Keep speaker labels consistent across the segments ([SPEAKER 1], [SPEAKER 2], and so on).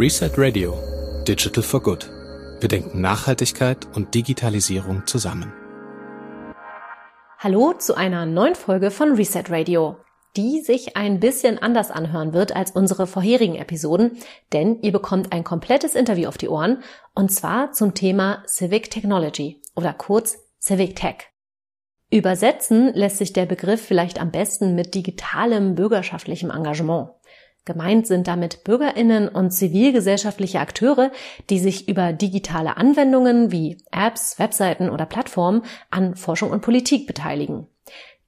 [SPEAKER 1] Reset Radio Digital for Good. Wir denken Nachhaltigkeit und Digitalisierung zusammen.
[SPEAKER 2] Hallo zu einer neuen Folge von Reset Radio, die sich ein bisschen anders anhören wird als unsere vorherigen Episoden, denn ihr bekommt ein komplettes Interview auf die Ohren und zwar zum Thema Civic Technology oder kurz Civic Tech. Übersetzen lässt sich der Begriff vielleicht am besten mit digitalem bürgerschaftlichem Engagement. Gemeint sind damit Bürgerinnen und zivilgesellschaftliche Akteure, die sich über digitale Anwendungen wie Apps, Webseiten oder Plattformen an Forschung und Politik beteiligen.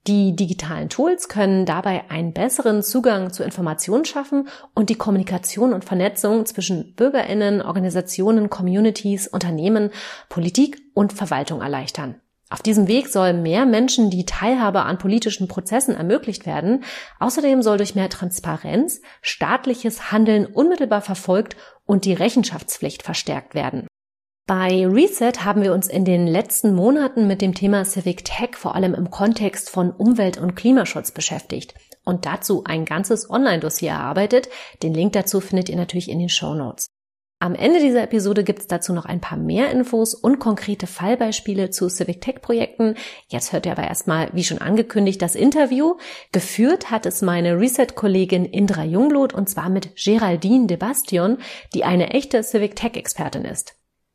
[SPEAKER 2] Die digitalen Tools können dabei einen besseren Zugang zu Informationen schaffen und die Kommunikation und Vernetzung zwischen Bürgerinnen, Organisationen, Communities, Unternehmen, Politik und Verwaltung erleichtern. Auf diesem Weg soll mehr Menschen die Teilhabe an politischen Prozessen ermöglicht werden. Außerdem soll durch mehr Transparenz staatliches Handeln unmittelbar verfolgt und die Rechenschaftspflicht verstärkt werden. Bei Reset haben wir uns in den letzten Monaten mit dem Thema Civic Tech vor allem im Kontext von Umwelt- und Klimaschutz beschäftigt und dazu ein ganzes Online-Dossier erarbeitet. Den Link dazu findet ihr natürlich in den Show Notes. Am Ende dieser Episode gibt es dazu noch ein paar mehr Infos und konkrete Fallbeispiele zu Civic Tech Projekten. Jetzt hört ihr aber erstmal, wie schon angekündigt, das Interview. Geführt hat es meine Reset-Kollegin Indra Jungblut und zwar mit Geraldine de Bastion, die eine echte Civic Tech Expertin ist.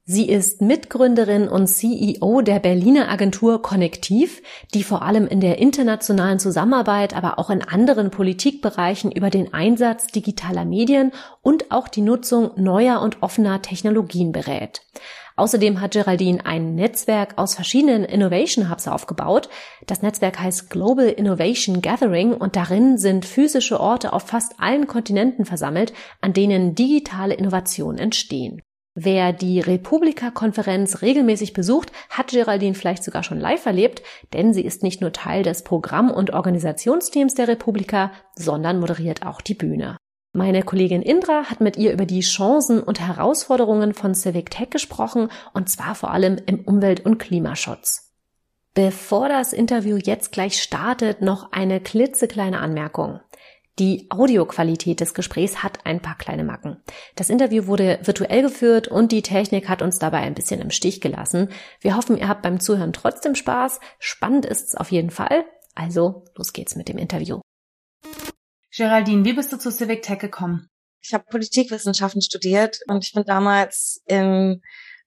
[SPEAKER 2] Sie ist Mitgründerin und CEO der Berliner Agentur Konnektiv, die vor allem in der internationalen Zusammenarbeit, aber auch in anderen Politikbereichen über den Einsatz digitaler Medien und auch die Nutzung neuer und offener Technologien berät. Außerdem hat Geraldine ein Netzwerk aus verschiedenen Innovation Hubs aufgebaut. Das Netzwerk heißt Global Innovation Gathering und darin sind physische Orte auf fast allen Kontinenten versammelt, an denen digitale Innovationen entstehen. Wer die Republika-Konferenz regelmäßig besucht, hat Geraldine vielleicht sogar schon live erlebt, denn sie ist nicht nur Teil des Programm- und Organisationsteams der Republika, sondern moderiert auch die Bühne. Meine Kollegin Indra hat mit ihr über die Chancen und Herausforderungen von Civic Tech gesprochen, und zwar vor allem im Umwelt- und Klimaschutz. Bevor das Interview jetzt gleich startet, noch eine klitzekleine Anmerkung. Die Audioqualität des Gesprächs hat ein paar kleine Macken. Das Interview wurde virtuell geführt und die Technik hat uns dabei ein bisschen im Stich gelassen. Wir hoffen, ihr habt beim Zuhören trotzdem Spaß. Spannend ist es auf jeden Fall. Also, los geht's mit dem Interview.
[SPEAKER 3] Geraldine, wie bist du zu Civic Tech gekommen?
[SPEAKER 4] Ich habe Politikwissenschaften studiert und ich bin damals in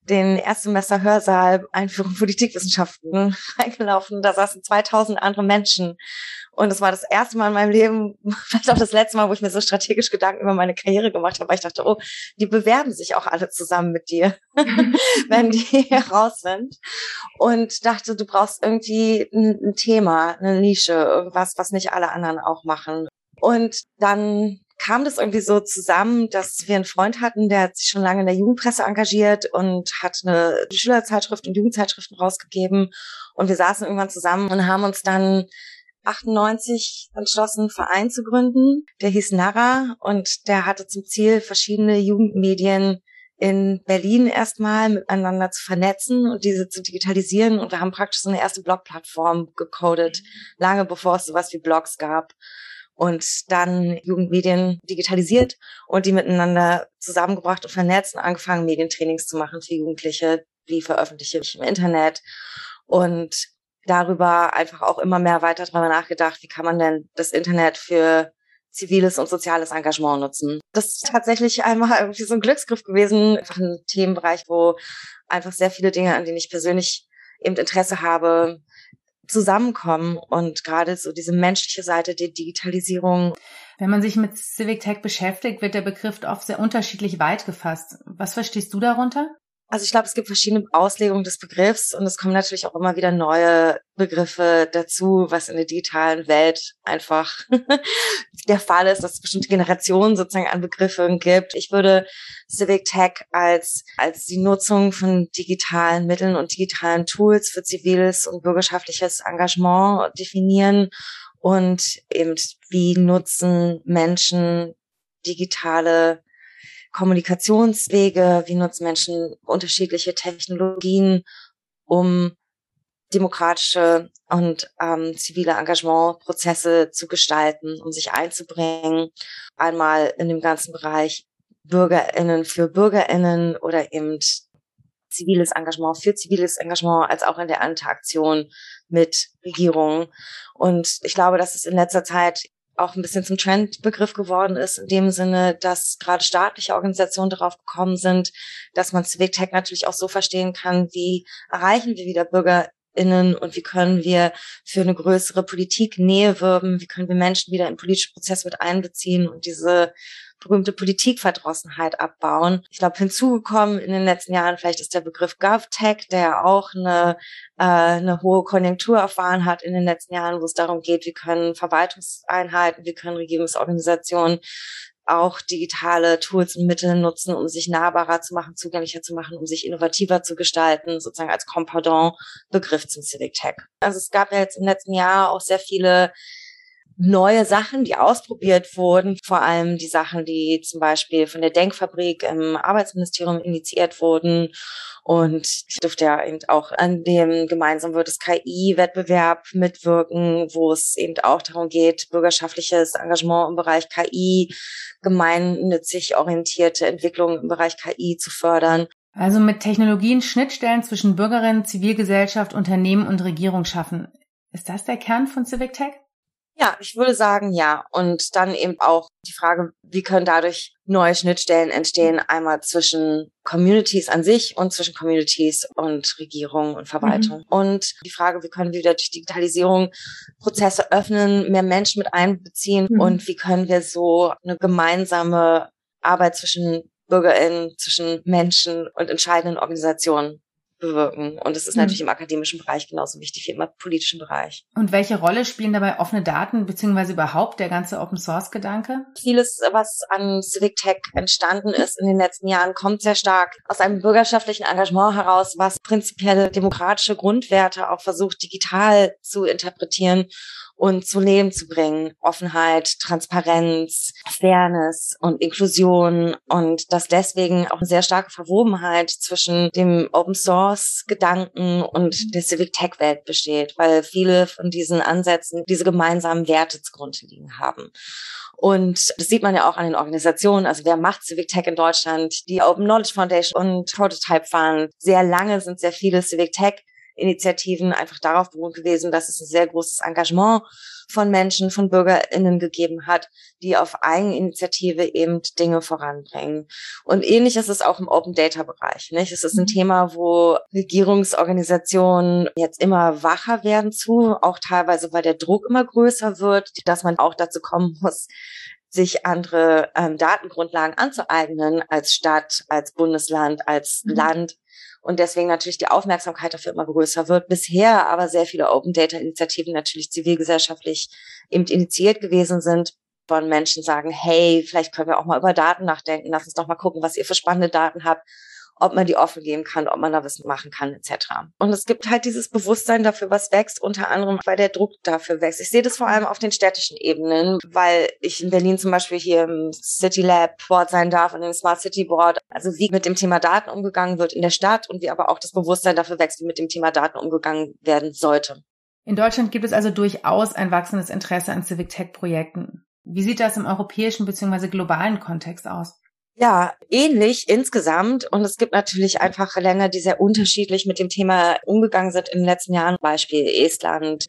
[SPEAKER 4] den Erstsemester Hörsaal Einführung Politikwissenschaften reingelaufen. Da saßen 2000 andere Menschen und es war das erste Mal in meinem Leben, vielleicht auch das letzte Mal, wo ich mir so strategisch Gedanken über meine Karriere gemacht habe, weil ich dachte, oh, die bewerben sich auch alle zusammen mit dir, wenn die hier raus sind. Und dachte, du brauchst irgendwie ein, ein Thema, eine Nische, irgendwas, was nicht alle anderen auch machen. Und dann kam das irgendwie so zusammen, dass wir einen Freund hatten, der hat sich schon lange in der Jugendpresse engagiert und hat eine Schülerzeitschrift und Jugendzeitschriften rausgegeben. Und wir saßen irgendwann zusammen und haben uns dann 98 entschlossen, einen Verein zu gründen. Der hieß Nara und der hatte zum Ziel, verschiedene Jugendmedien in Berlin erstmal miteinander zu vernetzen und diese zu digitalisieren. Und wir haben praktisch so eine erste Blogplattform gecodet, lange bevor es sowas wie Blogs gab. Und dann Jugendmedien digitalisiert und die miteinander zusammengebracht und vernetzt und angefangen, Medientrainings zu machen für Jugendliche. Wie veröffentliche ich im Internet? Und darüber einfach auch immer mehr weiter drüber nachgedacht, wie kann man denn das Internet für ziviles und soziales Engagement nutzen. Das ist tatsächlich einmal irgendwie so ein Glücksgriff gewesen, einfach ein Themenbereich, wo einfach sehr viele Dinge, an denen ich persönlich eben Interesse habe, zusammenkommen und gerade so diese menschliche Seite der Digitalisierung.
[SPEAKER 3] Wenn man sich mit Civic Tech beschäftigt, wird der Begriff oft sehr unterschiedlich weit gefasst. Was verstehst du darunter?
[SPEAKER 4] Also ich glaube, es gibt verschiedene Auslegungen des Begriffs und es kommen natürlich auch immer wieder neue Begriffe dazu, was in der digitalen Welt einfach der Fall ist, dass es bestimmte Generationen sozusagen an Begriffen gibt. Ich würde Civic Tech als, als die Nutzung von digitalen Mitteln und digitalen Tools für ziviles und bürgerschaftliches Engagement definieren und eben wie nutzen Menschen digitale Kommunikationswege, wie nutzen Menschen unterschiedliche Technologien, um demokratische und ähm, zivile Engagementprozesse zu gestalten, um sich einzubringen. Einmal in dem ganzen Bereich BürgerInnen für BürgerInnen oder eben ziviles Engagement für ziviles Engagement als auch in der Interaktion mit Regierungen. Und ich glaube, dass es in letzter Zeit auch ein bisschen zum Trendbegriff geworden ist, in dem Sinne, dass gerade staatliche Organisationen darauf gekommen sind, dass man Civic Tech natürlich auch so verstehen kann, wie erreichen wir wieder BürgerInnen und wie können wir für eine größere Politik Nähe wirben, wie können wir Menschen wieder in politische Prozesse mit einbeziehen und diese berühmte Politikverdrossenheit abbauen. Ich glaube, hinzugekommen in den letzten Jahren vielleicht ist der Begriff GovTech, der auch eine, äh, eine hohe Konjunktur erfahren hat in den letzten Jahren, wo es darum geht, wie können Verwaltungseinheiten, wie können Regierungsorganisationen auch digitale Tools und Mittel nutzen, um sich nahbarer zu machen, zugänglicher zu machen, um sich innovativer zu gestalten, sozusagen als Compardon Begriff zum Civic Tech. Also es gab ja jetzt im letzten Jahr auch sehr viele neue Sachen, die ausprobiert wurden, vor allem die Sachen, die zum Beispiel von der Denkfabrik im Arbeitsministerium initiiert wurden. Und ich durfte ja eben auch an dem gemeinsam wird es KI-Wettbewerb mitwirken, wo es eben auch darum geht, bürgerschaftliches Engagement im Bereich KI, gemeinnützig orientierte Entwicklungen im Bereich KI zu fördern.
[SPEAKER 3] Also mit Technologien Schnittstellen zwischen Bürgerinnen, Zivilgesellschaft, Unternehmen und Regierung schaffen. Ist das der Kern von Civic Tech?
[SPEAKER 4] Ja, ich würde sagen, ja. Und dann eben auch die Frage, wie können dadurch neue Schnittstellen entstehen, einmal zwischen Communities an sich und zwischen Communities und Regierung und Verwaltung. Mhm. Und die Frage, wie können wir wieder durch Digitalisierung Prozesse öffnen, mehr Menschen mit einbeziehen mhm. und wie können wir so eine gemeinsame Arbeit zwischen BürgerInnen, zwischen Menschen und entscheidenden Organisationen bewirken. Und es ist mhm. natürlich im akademischen Bereich genauso wichtig wie im politischen Bereich.
[SPEAKER 3] Und welche Rolle spielen dabei offene Daten beziehungsweise überhaupt der ganze Open Source Gedanke?
[SPEAKER 4] Vieles, was an Civic Tech entstanden ist in den letzten Jahren, kommt sehr stark aus einem bürgerschaftlichen Engagement heraus, was prinzipielle demokratische Grundwerte auch versucht, digital zu interpretieren und zu Leben zu bringen. Offenheit, Transparenz, Fairness und Inklusion und dass deswegen auch eine sehr starke Verwobenheit zwischen dem Open Source Gedanken und der Civic Tech Welt besteht, weil viele von diesen Ansätzen diese gemeinsamen Werte zugrunde liegen haben. Und das sieht man ja auch an den Organisationen. Also wer macht Civic Tech in Deutschland? Die Open Knowledge Foundation und Prototype Fund. Sehr lange sind sehr viele Civic Tech Initiativen einfach darauf beruht gewesen, dass es ein sehr großes Engagement von Menschen, von BürgerInnen gegeben hat, die auf Eigeninitiative eben Dinge voranbringen. Und ähnlich ist es auch im Open Data Bereich, nicht? Es ist ein mhm. Thema, wo Regierungsorganisationen jetzt immer wacher werden zu, auch teilweise, weil der Druck immer größer wird, dass man auch dazu kommen muss, sich andere ähm, Datengrundlagen anzueignen als Stadt, als Bundesland, als mhm. Land und deswegen natürlich die Aufmerksamkeit dafür immer größer wird. Bisher aber sehr viele Open Data Initiativen natürlich zivilgesellschaftlich eben initiiert gewesen sind von Menschen sagen, hey, vielleicht können wir auch mal über Daten nachdenken, lass uns doch mal gucken, was ihr für spannende Daten habt ob man die offen geben kann, ob man da was machen kann, etc. Und es gibt halt dieses Bewusstsein dafür, was wächst, unter anderem, weil der Druck dafür wächst. Ich sehe das vor allem auf den städtischen Ebenen, weil ich in Berlin zum Beispiel hier im City Lab Board sein darf und im Smart City Board. Also wie mit dem Thema Daten umgegangen wird in der Stadt und wie aber auch das Bewusstsein dafür wächst, wie mit dem Thema Daten umgegangen werden sollte.
[SPEAKER 3] In Deutschland gibt es also durchaus ein wachsendes Interesse an Civic Tech Projekten. Wie sieht das im europäischen bzw. globalen Kontext aus?
[SPEAKER 4] Ja, ähnlich insgesamt. Und es gibt natürlich einfach Länder, die sehr unterschiedlich mit dem Thema umgegangen sind in den letzten Jahren. Beispiel Estland,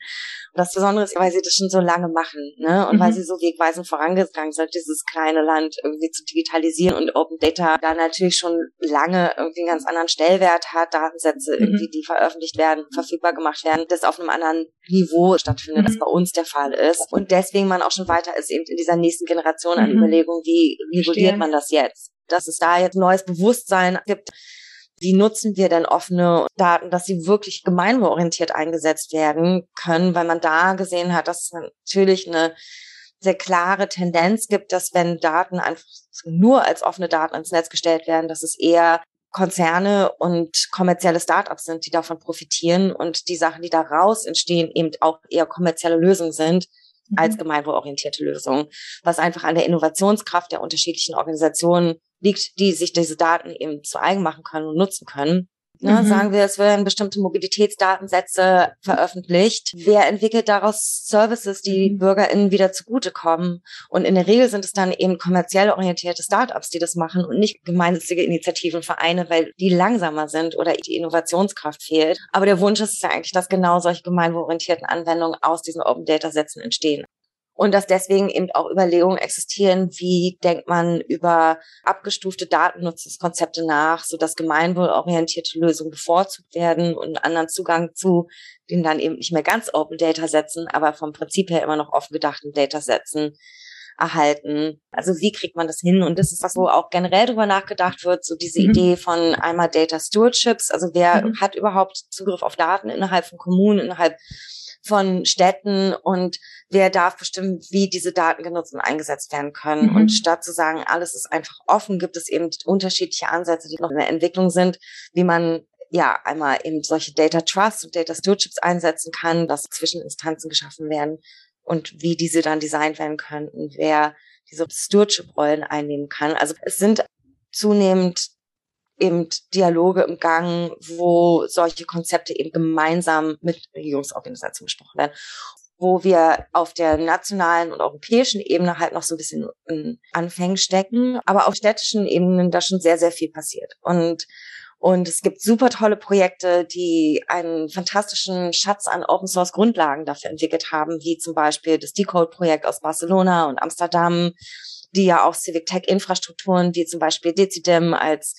[SPEAKER 4] das Besondere ist, weil sie das schon so lange machen, ne? Und mhm. weil sie so wegweisend vorangegangen sind, dieses kleine Land irgendwie zu digitalisieren und Open Data da natürlich schon lange irgendwie einen ganz anderen Stellwert hat, Datensätze mhm. irgendwie, die veröffentlicht werden, verfügbar gemacht werden, das auf einem anderen Niveau stattfindet, mhm. als bei uns der Fall ist. Und deswegen man auch schon weiter ist eben in dieser nächsten Generation an mhm. Überlegungen, wie reguliert man das jetzt? Dass es da jetzt neues Bewusstsein gibt, wie nutzen wir denn offene Daten, dass sie wirklich gemeinwohlorientiert eingesetzt werden können, weil man da gesehen hat, dass es natürlich eine sehr klare Tendenz gibt, dass wenn Daten einfach nur als offene Daten ins Netz gestellt werden, dass es eher Konzerne und kommerzielle Startups sind, die davon profitieren und die Sachen, die daraus entstehen, eben auch eher kommerzielle Lösungen sind mhm. als gemeinwohlorientierte Lösungen, was einfach an der Innovationskraft der unterschiedlichen Organisationen liegt, die sich diese Daten eben zu eigen machen können und nutzen können. Ne? Mhm. Sagen wir, es werden bestimmte Mobilitätsdatensätze veröffentlicht. Wer entwickelt daraus Services, die mhm. BürgerInnen wieder zugutekommen? Und in der Regel sind es dann eben kommerziell orientierte Startups, die das machen und nicht gemeinnützige Initiativen, Vereine, weil die langsamer sind oder die Innovationskraft fehlt. Aber der Wunsch ist ja eigentlich, dass genau solche gemeinwohlorientierten Anwendungen aus diesen Open Data Sätzen entstehen und dass deswegen eben auch Überlegungen existieren, wie denkt man über abgestufte Datennutzungskonzepte nach, so dass gemeinwohlorientierte Lösungen bevorzugt werden und einen anderen Zugang zu den dann eben nicht mehr ganz Open Data Sätzen, aber vom Prinzip her immer noch offen gedachten Data Sätzen erhalten. Also wie kriegt man das hin? Und das ist was, wo auch generell drüber nachgedacht wird, so diese mhm. Idee von einmal Data Stewardships. Also wer mhm. hat überhaupt Zugriff auf Daten innerhalb von Kommunen, innerhalb von Städten und wer darf bestimmen, wie diese Daten genutzt und eingesetzt werden können. Mhm. Und statt zu sagen, alles ist einfach offen, gibt es eben unterschiedliche Ansätze, die noch in der Entwicklung sind, wie man ja einmal eben solche Data Trust und Data Stewardships einsetzen kann, dass Zwischeninstanzen geschaffen werden und wie diese dann designt werden könnten, wer diese Stewardship-Rollen einnehmen kann. Also es sind zunehmend eben Dialoge im Gang, wo solche Konzepte eben gemeinsam mit Regierungsorganisationen besprochen werden wo wir auf der nationalen und europäischen Ebene halt noch so ein bisschen in Anfängen stecken, aber auf städtischen Ebenen da schon sehr, sehr viel passiert. Und und es gibt super tolle Projekte, die einen fantastischen Schatz an Open Source Grundlagen dafür entwickelt haben, wie zum Beispiel das Decode Projekt aus Barcelona und Amsterdam, die ja auch Civic Tech Infrastrukturen, wie zum Beispiel Decidem als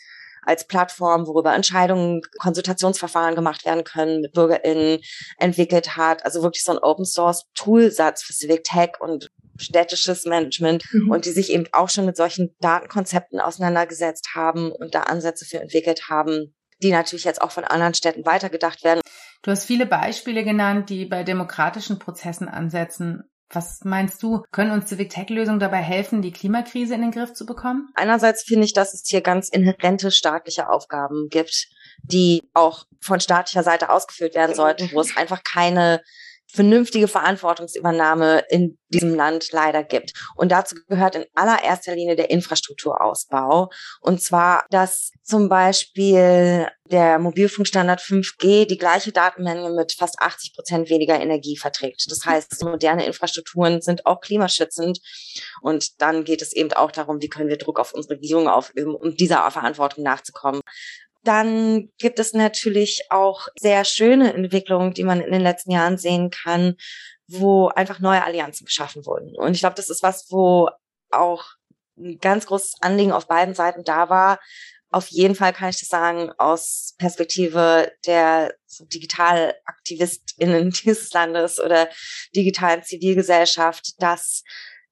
[SPEAKER 4] als Plattform, worüber Entscheidungen, Konsultationsverfahren gemacht werden können, mit BürgerInnen entwickelt hat. Also wirklich so ein Open Source Toolsatz für Civic Tech und städtisches Management mhm. und die sich eben auch schon mit solchen Datenkonzepten auseinandergesetzt haben und da Ansätze für entwickelt haben, die natürlich jetzt auch von anderen Städten weitergedacht werden.
[SPEAKER 3] Du hast viele Beispiele genannt, die bei demokratischen Prozessen ansetzen. Was meinst du, können uns Civic Tech Lösungen dabei helfen, die Klimakrise in den Griff zu bekommen?
[SPEAKER 4] Einerseits finde ich, dass es hier ganz inhärente staatliche Aufgaben gibt, die auch von staatlicher Seite ausgeführt werden sollten, wo es einfach keine vernünftige Verantwortungsübernahme in diesem Land leider gibt. Und dazu gehört in allererster Linie der Infrastrukturausbau. Und zwar, dass zum Beispiel der Mobilfunkstandard 5G die gleiche Datenmenge mit fast 80 Prozent weniger Energie verträgt. Das heißt, moderne Infrastrukturen sind auch klimaschützend. Und dann geht es eben auch darum, wie können wir Druck auf unsere Regierung aufüben, um dieser Verantwortung nachzukommen. Dann gibt es natürlich auch sehr schöne Entwicklungen, die man in den letzten Jahren sehen kann, wo einfach neue Allianzen geschaffen wurden. Und ich glaube, das ist was, wo auch ein ganz großes Anliegen auf beiden Seiten da war. Auf jeden Fall kann ich das sagen, aus Perspektive der so DigitalaktivistInnen dieses Landes oder digitalen Zivilgesellschaft, dass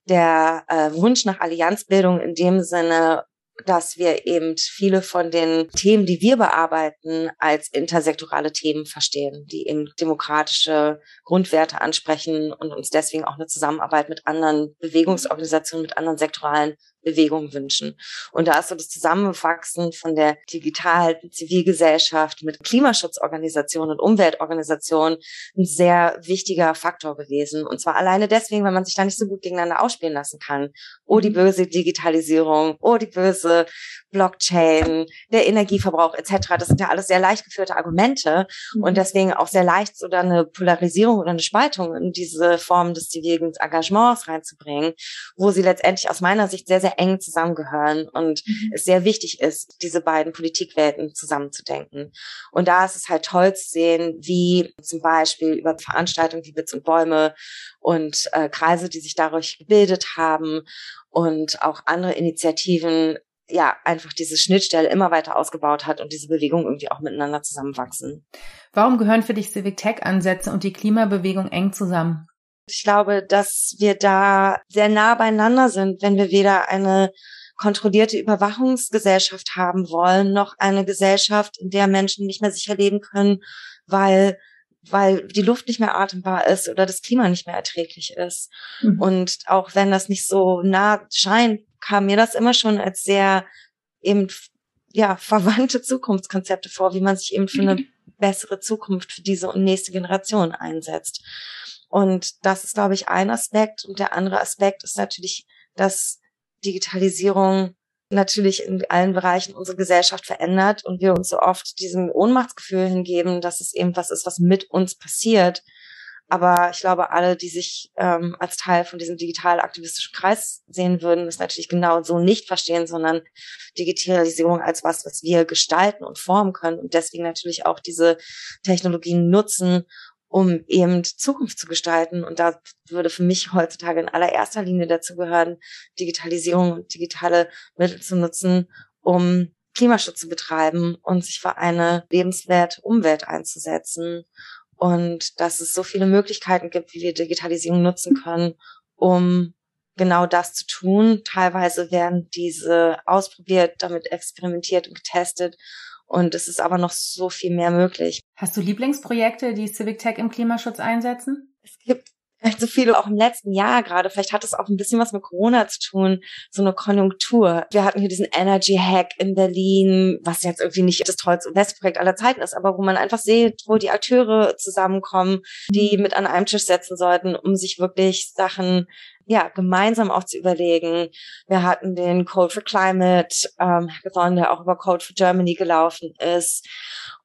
[SPEAKER 4] der äh, Wunsch nach Allianzbildung in dem Sinne dass wir eben viele von den Themen, die wir bearbeiten, als intersektorale Themen verstehen, die eben demokratische Grundwerte ansprechen und uns deswegen auch eine Zusammenarbeit mit anderen Bewegungsorganisationen, mit anderen sektoralen Bewegung wünschen. Und da ist so das Zusammenwachsen von der digitalen Zivilgesellschaft mit Klimaschutzorganisationen und Umweltorganisationen ein sehr wichtiger Faktor gewesen. Und zwar alleine deswegen, weil man sich da nicht so gut gegeneinander ausspielen lassen kann. Oh, die mhm. böse Digitalisierung, oh, die böse Blockchain, der Energieverbrauch etc. Das sind ja alles sehr leicht geführte Argumente mhm. und deswegen auch sehr leicht so dann eine Polarisierung oder eine Spaltung in diese Form des zivilen Engagements reinzubringen, wo sie letztendlich aus meiner Sicht sehr, sehr eng zusammengehören und mhm. es sehr wichtig ist, diese beiden Politikwelten zusammenzudenken. Und da ist es halt toll zu sehen, wie zum Beispiel über Veranstaltungen wie Witz und Bäume und äh, Kreise, die sich dadurch gebildet haben und auch andere Initiativen ja einfach diese Schnittstelle immer weiter ausgebaut hat und diese Bewegung irgendwie auch miteinander zusammenwachsen.
[SPEAKER 3] Warum gehören für dich Civic Tech Ansätze und die Klimabewegung eng zusammen?
[SPEAKER 4] Ich glaube, dass wir da sehr nah beieinander sind, wenn wir weder eine kontrollierte Überwachungsgesellschaft haben wollen, noch eine Gesellschaft, in der Menschen nicht mehr sicher leben können, weil weil die Luft nicht mehr atembar ist oder das Klima nicht mehr erträglich ist. Mhm. Und auch wenn das nicht so nah scheint, kam mir das immer schon als sehr eben ja verwandte Zukunftskonzepte vor, wie man sich eben für eine bessere Zukunft für diese und nächste Generation einsetzt. Und das ist, glaube ich, ein Aspekt. Und der andere Aspekt ist natürlich, dass Digitalisierung natürlich in allen Bereichen unsere Gesellschaft verändert und wir uns so oft diesem Ohnmachtsgefühl hingeben, dass es eben was ist, was mit uns passiert. Aber ich glaube, alle, die sich ähm, als Teil von diesem digital-aktivistischen Kreis sehen würden, es natürlich genau so nicht verstehen, sondern Digitalisierung als was, was wir gestalten und formen können und deswegen natürlich auch diese Technologien nutzen, um eben Zukunft zu gestalten. Und da würde für mich heutzutage in allererster Linie dazu gehören, Digitalisierung und digitale Mittel zu nutzen, um Klimaschutz zu betreiben und sich für eine lebenswerte Umwelt einzusetzen. Und dass es so viele Möglichkeiten gibt, wie wir Digitalisierung nutzen können, um genau das zu tun. Teilweise werden diese ausprobiert, damit experimentiert und getestet. Und es ist aber noch so viel mehr möglich.
[SPEAKER 3] Hast du Lieblingsprojekte, die Civic Tech im Klimaschutz einsetzen?
[SPEAKER 4] Es gibt so viele auch im letzten Jahr gerade. Vielleicht hat es auch ein bisschen was mit Corona zu tun, so eine Konjunktur. Wir hatten hier diesen Energy Hack in Berlin, was jetzt irgendwie nicht das tollste Investprojekt aller Zeiten ist, aber wo man einfach sieht, wo die Akteure zusammenkommen, die mit an einem Tisch setzen sollten, um sich wirklich Sachen ja, gemeinsam auch zu überlegen. Wir hatten den Code for Climate ähm, Hackathon, der auch über Code for Germany gelaufen ist.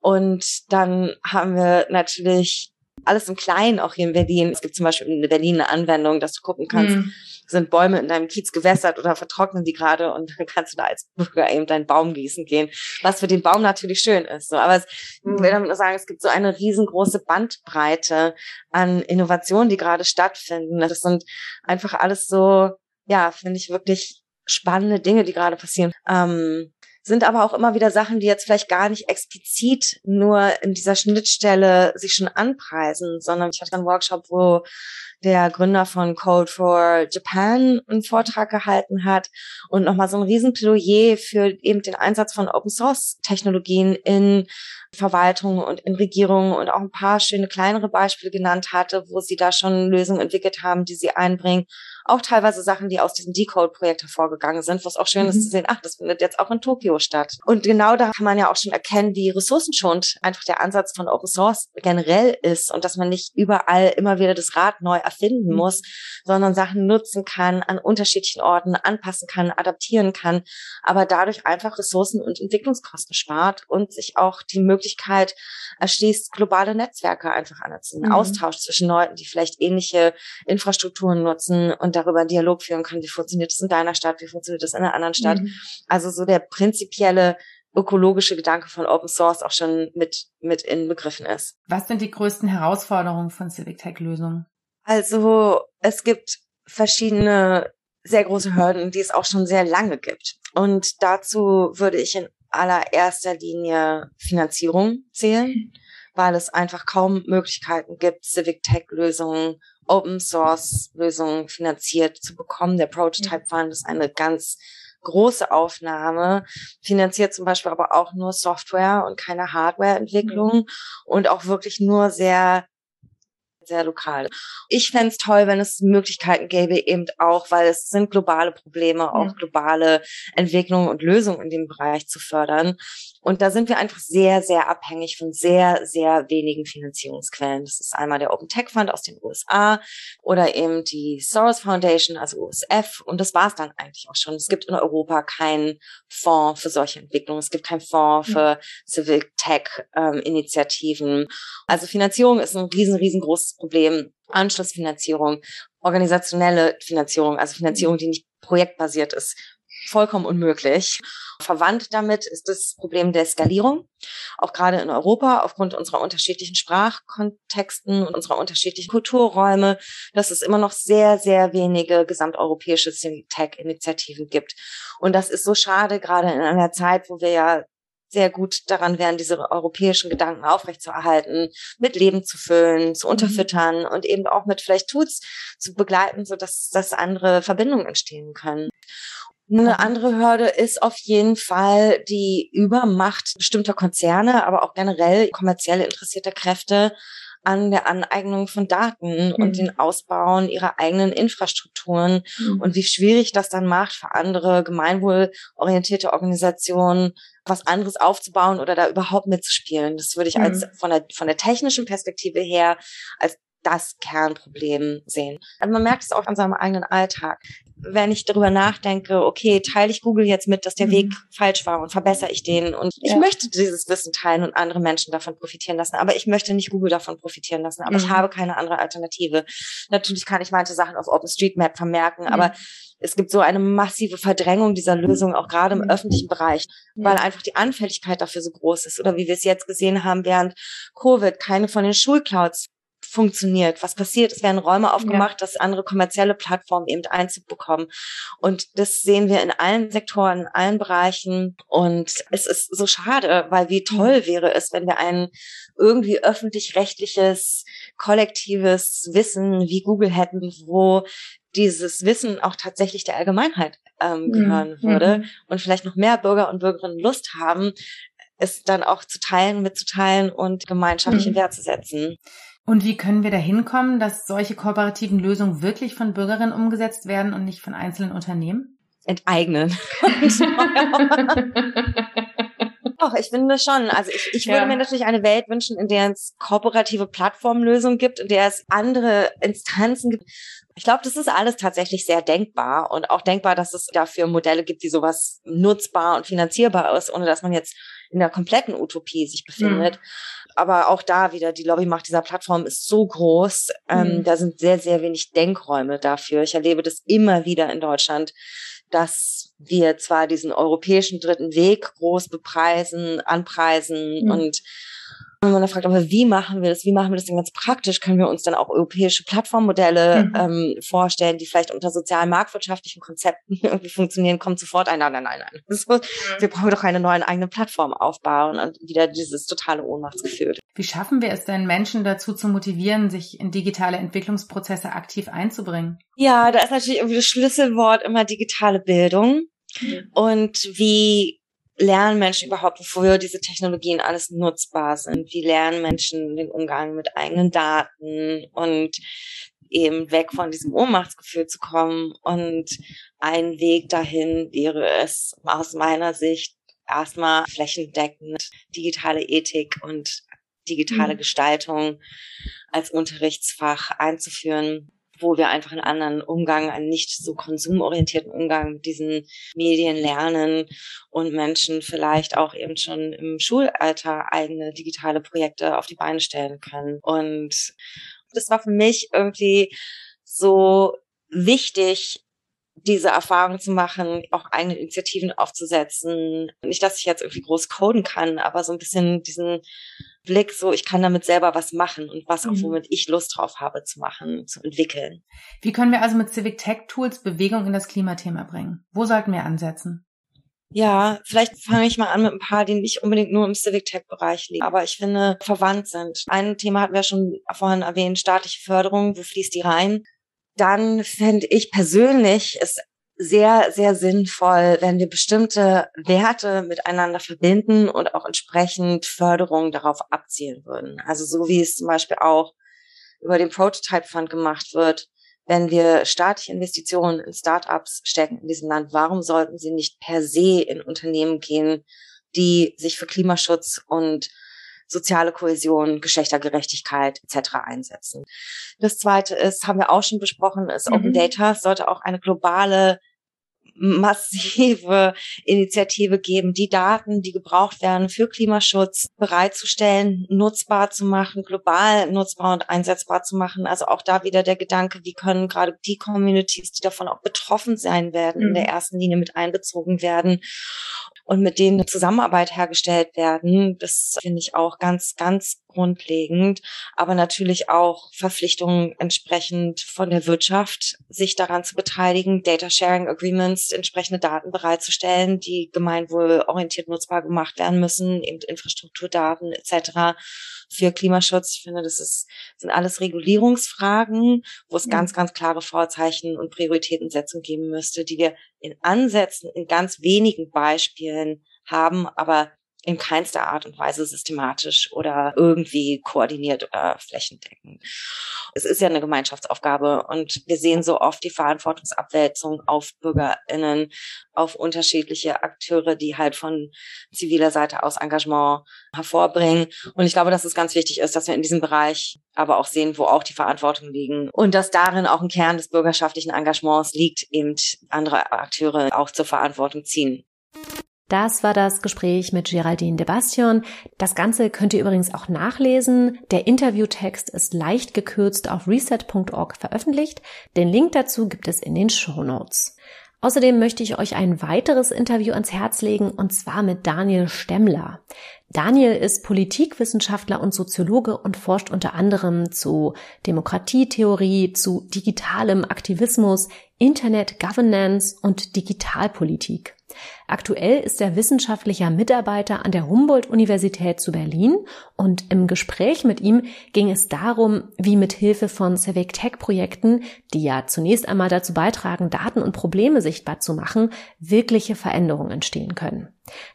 [SPEAKER 4] Und dann haben wir natürlich alles im Kleinen auch hier in Berlin. Es gibt zum Beispiel in Berlin eine Anwendung, dass du gucken kannst, mhm. sind Bäume in deinem Kiez gewässert oder vertrocknen die gerade und dann kannst du da als Bürger eben deinen Baum gießen gehen, was für den Baum natürlich schön ist. So, aber es, mhm. ich will damit nur sagen, es gibt so eine riesengroße Bandbreite an Innovationen, die gerade stattfinden. Das sind einfach alles so, ja, finde ich wirklich spannende Dinge, die gerade passieren. Ähm, sind aber auch immer wieder Sachen, die jetzt vielleicht gar nicht explizit nur in dieser Schnittstelle sich schon anpreisen, sondern ich hatte einen Workshop, wo der Gründer von Code for Japan einen Vortrag gehalten hat und nochmal so ein Riesenplädoyer für eben den Einsatz von Open Source Technologien in Verwaltung und in Regierungen und auch ein paar schöne kleinere Beispiele genannt hatte, wo sie da schon Lösungen entwickelt haben, die sie einbringen auch teilweise Sachen, die aus diesem Decode-Projekt hervorgegangen sind, was auch schön mhm. ist zu sehen, ach, das findet jetzt auch in Tokio statt. Und genau da kann man ja auch schon erkennen, wie ressourcenschonend einfach der Ansatz von Open Source generell ist und dass man nicht überall immer wieder das Rad neu erfinden mhm. muss, sondern Sachen nutzen kann, an unterschiedlichen Orten anpassen kann, adaptieren kann, aber dadurch einfach Ressourcen und Entwicklungskosten spart und sich auch die Möglichkeit erschließt, globale Netzwerke einfach anzuziehen, mhm. Austausch zwischen Leuten, die vielleicht ähnliche Infrastrukturen nutzen und darüber einen Dialog führen können, wie funktioniert das in deiner Stadt, wie funktioniert das in einer anderen Stadt. Mhm. Also so der prinzipielle ökologische Gedanke von Open Source auch schon mit, mit inbegriffen ist.
[SPEAKER 3] Was sind die größten Herausforderungen von Civic Tech Lösungen?
[SPEAKER 4] Also es gibt verschiedene sehr große Hürden, die es auch schon sehr lange gibt. Und dazu würde ich in allererster Linie Finanzierung zählen, weil es einfach kaum Möglichkeiten gibt, Civic Tech Lösungen Open Source Lösungen finanziert zu bekommen. Der Prototype Fund ist eine ganz große Aufnahme, finanziert zum Beispiel aber auch nur Software und keine Hardwareentwicklung mhm. und auch wirklich nur sehr sehr lokal. Ich fände es toll, wenn es Möglichkeiten gäbe, eben auch, weil es sind globale Probleme, auch globale Entwicklungen und Lösungen in dem Bereich zu fördern. Und da sind wir einfach sehr, sehr abhängig von sehr, sehr wenigen Finanzierungsquellen. Das ist einmal der Open Tech Fund aus den USA oder eben die Soros Foundation, also USF. Und das war es dann eigentlich auch schon. Es gibt in Europa keinen Fonds für solche Entwicklungen. Es gibt keinen Fonds für Civic Tech ähm, Initiativen. Also Finanzierung ist ein riesen, riesengroßes Problem. Anschlussfinanzierung, organisationelle Finanzierung, also Finanzierung, die nicht projektbasiert ist, vollkommen unmöglich. Verwandt damit ist das Problem der Skalierung, auch gerade in Europa aufgrund unserer unterschiedlichen Sprachkontexten und unserer unterschiedlichen Kulturräume, dass es immer noch sehr, sehr wenige gesamteuropäische Tech-Initiativen gibt. Und das ist so schade, gerade in einer Zeit, wo wir ja sehr gut daran wären, diese europäischen Gedanken aufrechtzuerhalten, mit Leben zu füllen, zu mhm. unterfüttern und eben auch mit vielleicht Tools zu begleiten, so dass, dass andere Verbindungen entstehen können. Eine andere Hürde ist auf jeden Fall die Übermacht bestimmter Konzerne, aber auch generell kommerziell interessierter Kräfte an der Aneignung von Daten mhm. und den Ausbauen ihrer eigenen Infrastrukturen mhm. und wie schwierig das dann macht für andere gemeinwohlorientierte Organisationen, was anderes aufzubauen oder da überhaupt mitzuspielen. Das würde ich als mhm. von der von der technischen Perspektive her als das Kernproblem sehen. Also man merkt es auch an seinem eigenen Alltag. Wenn ich darüber nachdenke, okay, teile ich Google jetzt mit, dass der mhm. Weg falsch war und verbessere ich den und ich ja. möchte dieses Wissen teilen und andere Menschen davon profitieren lassen, aber ich möchte nicht Google davon profitieren lassen, aber mhm. ich habe keine andere Alternative. Natürlich kann ich manche Sachen auf OpenStreetMap vermerken, mhm. aber es gibt so eine massive Verdrängung dieser Lösung, auch gerade im mhm. öffentlichen Bereich, weil einfach die Anfälligkeit dafür so groß ist. Oder wie wir es jetzt gesehen haben während Covid, keine von den Schulclouds funktioniert. Was passiert? Es werden Räume aufgemacht, ja. dass andere kommerzielle Plattformen eben Einzug bekommen. Und das sehen wir in allen Sektoren, in allen Bereichen. Und es ist so schade, weil wie toll wäre es, wenn wir ein irgendwie öffentlich-rechtliches, kollektives Wissen wie Google hätten, wo dieses Wissen auch tatsächlich der Allgemeinheit ähm, gehören mhm. würde und vielleicht noch mehr Bürger und Bürgerinnen Lust haben, es dann auch zu teilen, mitzuteilen und gemeinschaftlich mhm. in Wert zu setzen.
[SPEAKER 3] Und wie können wir da hinkommen, dass solche kooperativen Lösungen wirklich von Bürgerinnen umgesetzt werden und nicht von einzelnen Unternehmen?
[SPEAKER 4] Enteignen. Doch, ich finde schon. Also ich, ich würde ja. mir natürlich eine Welt wünschen, in der es kooperative Plattformlösungen gibt, in der es andere Instanzen gibt. Ich glaube, das ist alles tatsächlich sehr denkbar und auch denkbar, dass es dafür Modelle gibt, wie sowas nutzbar und finanzierbar ist, ohne dass man jetzt in der kompletten Utopie sich befindet. Mhm aber auch da wieder, die Lobbymacht dieser Plattform ist so groß. Ähm, mhm. Da sind sehr, sehr wenig Denkräume dafür. Ich erlebe das immer wieder in Deutschland, dass wir zwar diesen europäischen dritten Weg groß bepreisen, anpreisen mhm. und wenn man fragt, aber wie machen wir das? Wie machen wir das denn ganz praktisch? Können wir uns dann auch europäische Plattformmodelle mhm. ähm, vorstellen, die vielleicht unter sozialen marktwirtschaftlichen Konzepten irgendwie funktionieren? Kommt sofort ein, nein, nein, nein, nein. Mhm. Wir brauchen doch eine neue eigene Plattform aufbauen und wieder dieses totale Ohnmachtsgefühl.
[SPEAKER 3] Wie schaffen wir es denn, Menschen dazu zu motivieren, sich in digitale Entwicklungsprozesse aktiv einzubringen?
[SPEAKER 4] Ja, da ist natürlich irgendwie das Schlüsselwort immer digitale Bildung. Mhm. Und wie lernen Menschen überhaupt, wofür diese Technologien alles nutzbar sind? Wie lernen Menschen den Umgang mit eigenen Daten und eben weg von diesem Ohnmachtsgefühl zu kommen? Und ein Weg dahin wäre es aus meiner Sicht erstmal flächendeckend digitale Ethik und digitale mhm. Gestaltung als Unterrichtsfach einzuführen wo wir einfach einen anderen Umgang, einen nicht so konsumorientierten Umgang mit diesen Medien lernen und Menschen vielleicht auch eben schon im Schulalter eigene digitale Projekte auf die Beine stellen können. Und das war für mich irgendwie so wichtig, diese Erfahrung zu machen, auch eigene Initiativen aufzusetzen. Nicht, dass ich jetzt irgendwie groß coden kann, aber so ein bisschen diesen Blick, so ich kann damit selber was machen und was auch mhm. womit ich Lust drauf habe zu machen, zu entwickeln.
[SPEAKER 3] Wie können wir also mit Civic Tech Tools Bewegung in das Klimathema bringen? Wo sollten wir ansetzen?
[SPEAKER 4] Ja, vielleicht fange ich mal an mit ein paar, die nicht unbedingt nur im Civic Tech Bereich liegen, aber ich finde verwandt sind. Ein Thema hatten wir schon vorhin erwähnt, staatliche Förderung, wo fließt die rein? Dann fände ich persönlich es sehr, sehr sinnvoll, wenn wir bestimmte Werte miteinander verbinden und auch entsprechend Förderung darauf abzielen würden. Also so wie es zum Beispiel auch über den Prototype Fund gemacht wird, wenn wir staatliche Investitionen in Startups stecken in diesem Land, warum sollten sie nicht per se in Unternehmen gehen, die sich für Klimaschutz und soziale Kohäsion, Geschlechtergerechtigkeit etc. einsetzen. Das zweite ist, haben wir auch schon besprochen, ist mhm. Open Data sollte auch eine globale massive Initiative geben, die Daten, die gebraucht werden für Klimaschutz bereitzustellen, nutzbar zu machen, global nutzbar und einsetzbar zu machen. Also auch da wieder der Gedanke, wie können gerade die Communities, die davon auch betroffen sein werden, mhm. in der mhm. ersten Linie mit einbezogen werden und mit denen eine Zusammenarbeit hergestellt werden. Das finde ich auch ganz, ganz grundlegend. Aber natürlich auch Verpflichtungen entsprechend von der Wirtschaft, sich daran zu beteiligen, Data Sharing Agreements, entsprechende Daten bereitzustellen, die gemeinwohlorientiert nutzbar gemacht werden müssen, eben Infrastrukturdaten etc für Klimaschutz. Ich finde, das ist, sind alles Regulierungsfragen, wo es mhm. ganz, ganz klare Vorzeichen und Prioritätensetzung geben müsste, die wir in Ansätzen, in ganz wenigen Beispielen haben, aber in keinster Art und Weise systematisch oder irgendwie koordiniert oder flächendeckend. Es ist ja eine Gemeinschaftsaufgabe und wir sehen so oft die Verantwortungsabwälzung auf BürgerInnen, auf unterschiedliche Akteure, die halt von ziviler Seite aus Engagement hervorbringen. Und ich glaube, dass es ganz wichtig ist, dass wir in diesem Bereich aber auch sehen, wo auch die Verantwortung liegen und dass darin auch ein Kern des bürgerschaftlichen Engagements liegt, eben andere Akteure auch zur Verantwortung ziehen.
[SPEAKER 2] Das war das Gespräch mit Geraldine de Bastion. Das Ganze könnt ihr übrigens auch nachlesen. Der Interviewtext ist leicht gekürzt auf reset.org veröffentlicht. Den Link dazu gibt es in den Show Notes. Außerdem möchte ich euch ein weiteres Interview ans Herz legen, und zwar mit Daniel Stemmler. Daniel ist Politikwissenschaftler und Soziologe und forscht unter anderem zu Demokratietheorie, zu digitalem Aktivismus, Internet Governance und Digitalpolitik. Aktuell ist er wissenschaftlicher Mitarbeiter an der Humboldt-Universität zu Berlin und im Gespräch mit ihm ging es darum, wie mit Hilfe von Civic Tech Projekten, die ja zunächst einmal dazu beitragen, Daten und Probleme sichtbar zu machen, wirkliche Veränderungen entstehen können.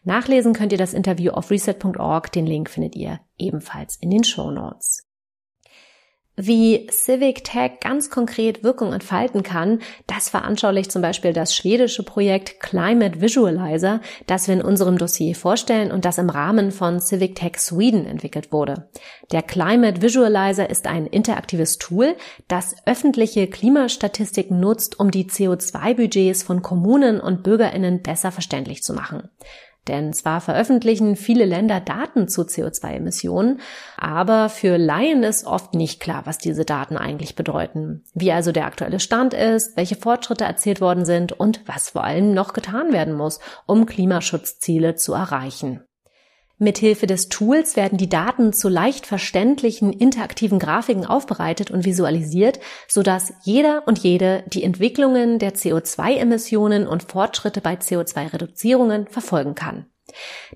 [SPEAKER 2] Nachlesen könnt ihr das Interview auf reset.org, den Link findet ihr ebenfalls in den Show Notes. Wie Civic Tech ganz konkret Wirkung entfalten kann, das veranschaulicht zum Beispiel das schwedische Projekt Climate Visualizer, das wir in unserem Dossier vorstellen und das im Rahmen von Civic Tech Sweden entwickelt wurde. Der Climate Visualizer ist ein interaktives Tool, das öffentliche Klimastatistiken nutzt, um die CO2-Budgets von Kommunen und Bürgerinnen besser verständlich zu machen. Denn zwar veröffentlichen viele Länder Daten zu CO2-Emissionen, aber für Laien ist oft nicht klar, was diese Daten eigentlich bedeuten. Wie also der aktuelle Stand ist, welche Fortschritte erzielt worden sind und was vor allem noch getan werden muss, um Klimaschutzziele zu erreichen. Mithilfe des Tools werden die Daten zu leicht verständlichen interaktiven Grafiken aufbereitet und visualisiert, sodass jeder und jede die Entwicklungen der CO2-Emissionen und Fortschritte bei CO2-Reduzierungen verfolgen kann.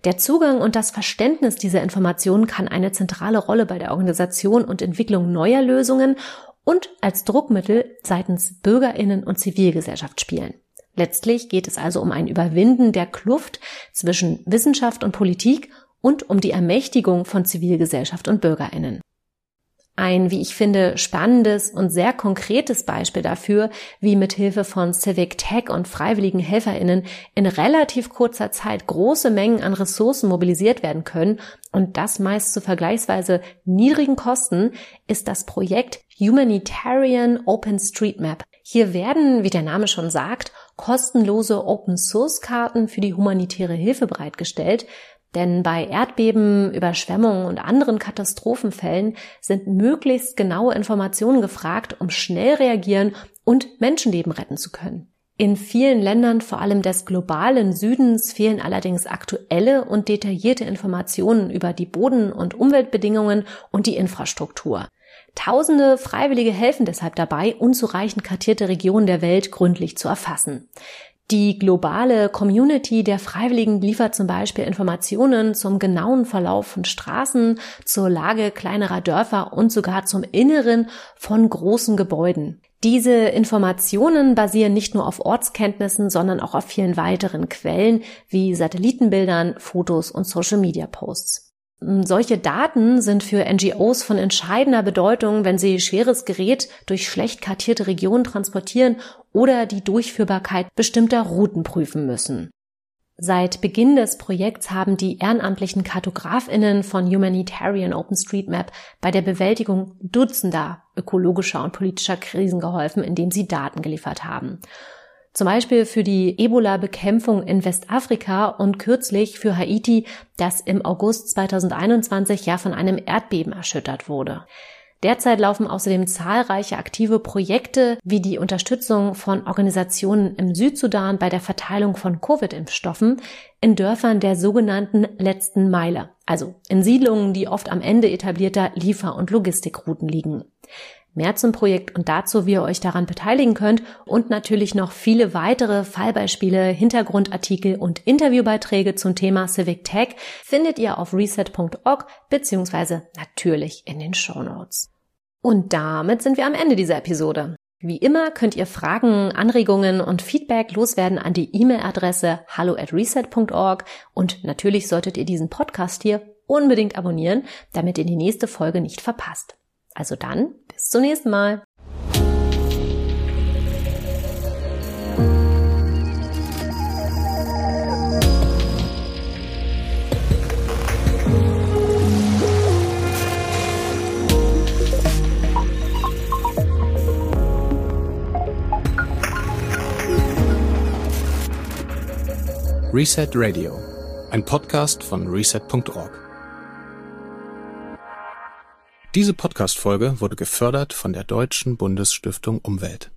[SPEAKER 2] Der Zugang und das Verständnis dieser Informationen kann eine zentrale Rolle bei der Organisation und Entwicklung neuer Lösungen und als Druckmittel seitens Bürgerinnen und Zivilgesellschaft spielen. Letztlich geht es also um ein Überwinden der Kluft zwischen Wissenschaft und Politik und um die Ermächtigung von Zivilgesellschaft und Bürgerinnen. Ein, wie ich finde, spannendes und sehr konkretes Beispiel dafür, wie mit Hilfe von Civic Tech und freiwilligen Helferinnen in relativ kurzer Zeit große Mengen an Ressourcen mobilisiert werden können und das meist zu vergleichsweise niedrigen Kosten, ist das Projekt Humanitarian OpenStreetMap. Hier werden, wie der Name schon sagt, kostenlose Open Source Karten für die humanitäre Hilfe bereitgestellt, denn bei Erdbeben, Überschwemmungen und anderen Katastrophenfällen sind möglichst genaue Informationen gefragt, um schnell reagieren und Menschenleben retten zu können. In vielen Ländern, vor allem des globalen Südens, fehlen allerdings aktuelle und detaillierte Informationen über die Boden- und Umweltbedingungen und die Infrastruktur. Tausende Freiwillige helfen deshalb dabei, unzureichend kartierte Regionen der Welt gründlich zu erfassen. Die globale Community der Freiwilligen liefert zum Beispiel Informationen zum genauen Verlauf von Straßen, zur Lage kleinerer Dörfer und sogar zum Inneren von großen Gebäuden. Diese Informationen basieren nicht nur auf Ortskenntnissen, sondern auch auf vielen weiteren Quellen wie Satellitenbildern, Fotos und Social-Media-Posts. Solche Daten sind für NGOs von entscheidender Bedeutung, wenn sie schweres Gerät durch schlecht kartierte Regionen transportieren oder die Durchführbarkeit bestimmter Routen prüfen müssen. Seit Beginn des Projekts haben die ehrenamtlichen Kartografinnen von Humanitarian OpenStreetMap bei der Bewältigung Dutzender ökologischer und politischer Krisen geholfen, indem sie Daten geliefert haben. Zum Beispiel für die Ebola-Bekämpfung in Westafrika und kürzlich für Haiti, das im August 2021 ja von einem Erdbeben erschüttert wurde. Derzeit laufen außerdem zahlreiche aktive Projekte wie die Unterstützung von Organisationen im Südsudan bei der Verteilung von Covid-Impfstoffen in Dörfern der sogenannten letzten Meile, also in Siedlungen, die oft am Ende etablierter Liefer- und Logistikrouten liegen. Mehr zum Projekt und dazu, wie ihr euch daran beteiligen könnt und natürlich noch viele weitere Fallbeispiele, Hintergrundartikel und Interviewbeiträge zum Thema Civic Tech findet ihr auf reset.org beziehungsweise natürlich in den Show Notes. Und damit sind wir am Ende dieser Episode. Wie immer könnt ihr Fragen, Anregungen und Feedback loswerden an die E-Mail-Adresse hallo at reset.org und natürlich solltet ihr diesen Podcast hier unbedingt abonnieren, damit ihr die nächste Folge nicht verpasst. Also dann, bis zum nächsten Mal.
[SPEAKER 1] Reset Radio, ein Podcast von reset.org. Diese Podcast-Folge wurde gefördert von der Deutschen Bundesstiftung Umwelt.